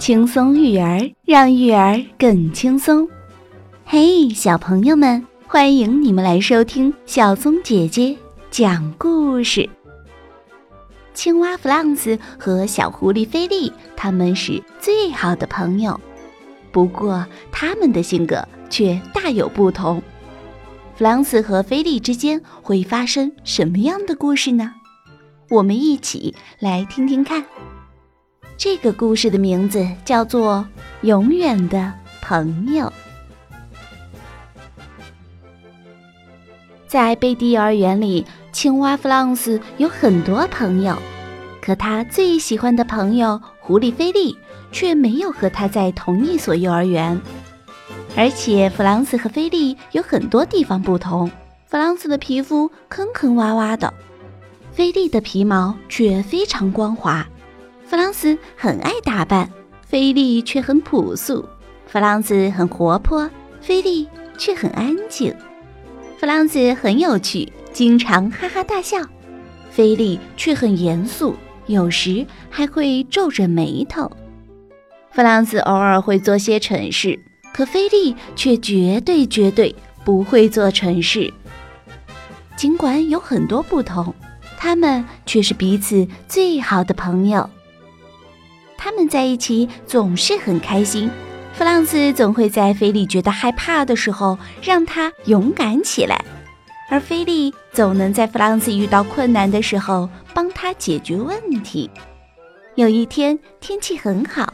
轻松育儿，让育儿更轻松。嘿，小朋友们，欢迎你们来收听小松姐姐讲故事。青蛙弗朗斯和小狐狸菲利他们是最好的朋友，不过他们的性格却大有不同。弗朗斯和菲利之间会发生什么样的故事呢？我们一起来听听看。这个故事的名字叫做《永远的朋友》。在贝蒂幼儿园里，青蛙弗朗斯有很多朋友，可他最喜欢的朋友狐狸菲利却没有和他在同一所幼儿园。而且，弗朗斯和菲利有很多地方不同。弗朗斯的皮肤坑坑洼洼的。菲利的皮毛却非常光滑。弗朗斯很爱打扮，菲利却很朴素。弗朗斯很活泼，菲利却很安静。弗朗斯很有趣，经常哈哈大笑，菲利却很严肃，有时还会皱着眉头。弗朗斯偶尔会做些蠢事，可菲利却绝对绝对不会做蠢事。尽管有很多不同。他们却是彼此最好的朋友。他们在一起总是很开心。弗朗斯总会在菲利觉得害怕的时候让他勇敢起来，而菲利总能在弗朗斯遇到困难的时候帮他解决问题。有一天天气很好，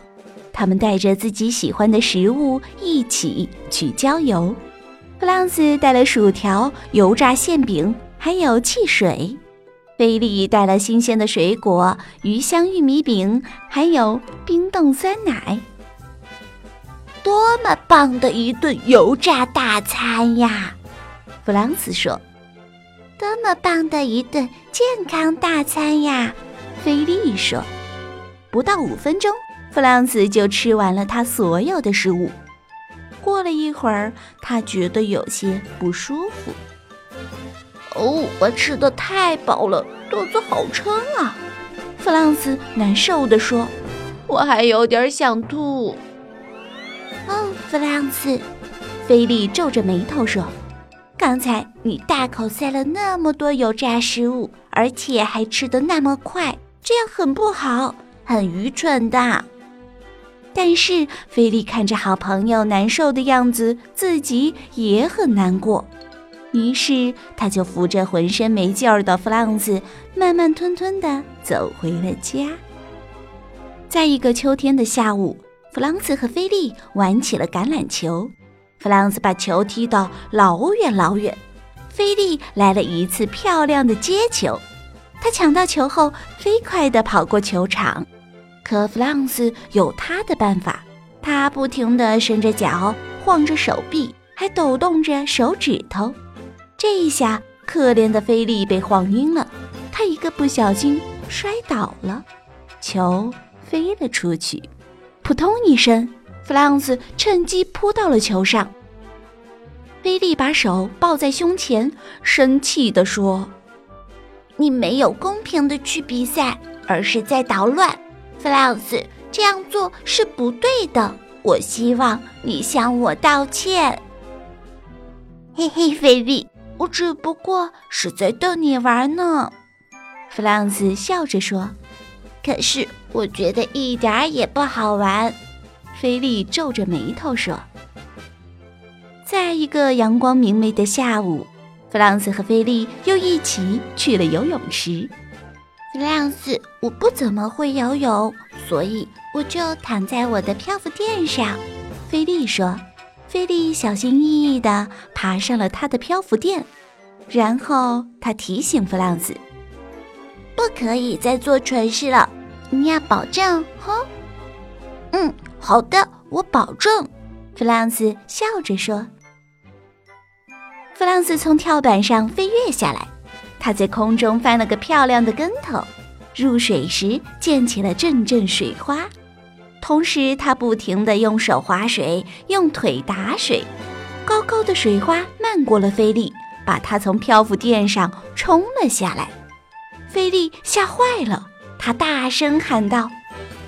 他们带着自己喜欢的食物一起去郊游。弗朗斯带了薯条、油炸馅饼，还有汽水。菲利带了新鲜的水果、鱼香玉米饼，还有冰冻酸奶。多么棒的一顿油炸大餐呀！弗朗茨说：“多么棒的一顿健康大餐呀！”菲利说：“不到五分钟，弗朗茨就吃完了他所有的食物。过了一会儿，他觉得有些不舒服。”哦，我吃的太饱了，肚子好撑啊！弗朗斯难受地说：“我还有点想吐。”哦，弗朗斯，菲利皱着眉头说：“刚才你大口塞了那么多油炸食物，而且还吃得那么快，这样很不好，很愚蠢的。”但是菲利看着好朋友难受的样子，自己也很难过。于是，他就扶着浑身没劲儿的弗朗斯，慢慢吞吞地走回了家。在一个秋天的下午，弗朗斯和菲利玩起了橄榄球。弗朗斯把球踢到老远老远，菲利来了一次漂亮的接球。他抢到球后，飞快地跑过球场。可弗朗斯有他的办法，他不停地伸着脚，晃着手臂，还抖动着手指头。这一下，可怜的菲利被晃晕了，他一个不小心摔倒了，球飞了出去，扑通一声，弗朗斯趁机扑到了球上。菲利把手抱在胸前，生气地说：“你没有公平的去比赛，而是在捣乱，弗朗斯，这样做是不对的。我希望你向我道歉。”嘿嘿，菲利。我只不过是在逗你玩呢，弗朗斯笑着说。可是我觉得一点儿也不好玩，菲利皱着眉头说。在一个阳光明媚的下午，弗朗斯和菲利又一起去了游泳池。弗朗斯，我不怎么会游泳，所以我就躺在我的漂浮垫上，菲利说。菲利小心翼翼地爬上了他的漂浮垫，然后他提醒弗朗斯：“不可以再做蠢事了，你要保证，哈。”“嗯，好的，我保证。”弗朗斯笑着说。弗朗斯从跳板上飞跃下来，他在空中翻了个漂亮的跟头，入水时溅起了阵阵水花。同时，他不停地用手划水，用腿打水。高高的水花漫过了菲利，把他从漂浮垫上冲了下来。菲利吓坏了，他大声喊道：“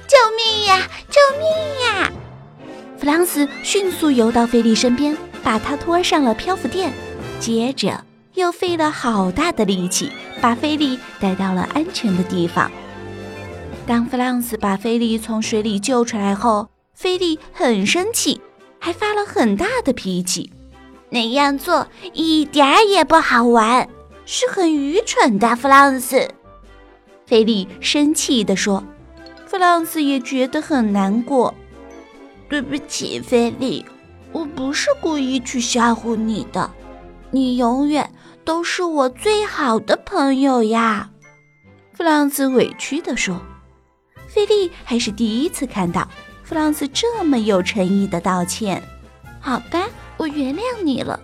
救命呀！救命呀！弗朗斯迅速游到菲利身边，把他拖上了漂浮垫，接着又费了好大的力气，把菲利带到了安全的地方。当弗朗斯把菲利从水里救出来后，菲利很生气，还发了很大的脾气。那样做一点儿也不好玩，是很愚蠢的，弗朗斯。菲利生气地说。弗朗斯也觉得很难过。对不起，菲利，我不是故意去吓唬你的。你永远都是我最好的朋友呀。弗朗斯委屈地说。菲利还是第一次看到弗朗斯这么有诚意的道歉。好吧，我原谅你了。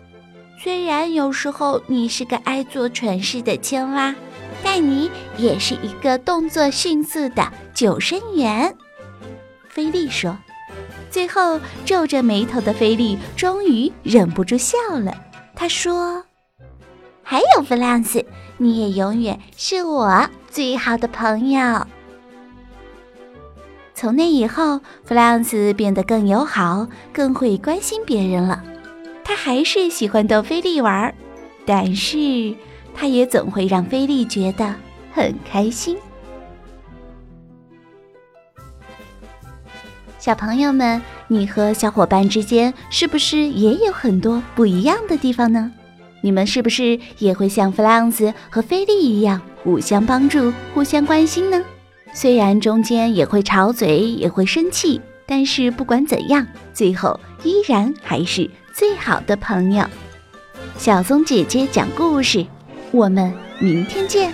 虽然有时候你是个爱做蠢事的青蛙。但你也是一个动作迅速的救生员，菲利说。最后皱着眉头的菲利终于忍不住笑了。他说：“还有弗朗斯，你也永远是我最好的朋友。”从那以后，弗朗斯变得更友好，更会关心别人了。他还是喜欢逗菲利玩，但是。他也总会让菲利觉得很开心。小朋友们，你和小伙伴之间是不是也有很多不一样的地方呢？你们是不是也会像弗朗斯和菲利一样互相帮助、互相关心呢？虽然中间也会吵嘴，也会生气，但是不管怎样，最后依然还是最好的朋友。小松姐姐讲故事。我们明天见。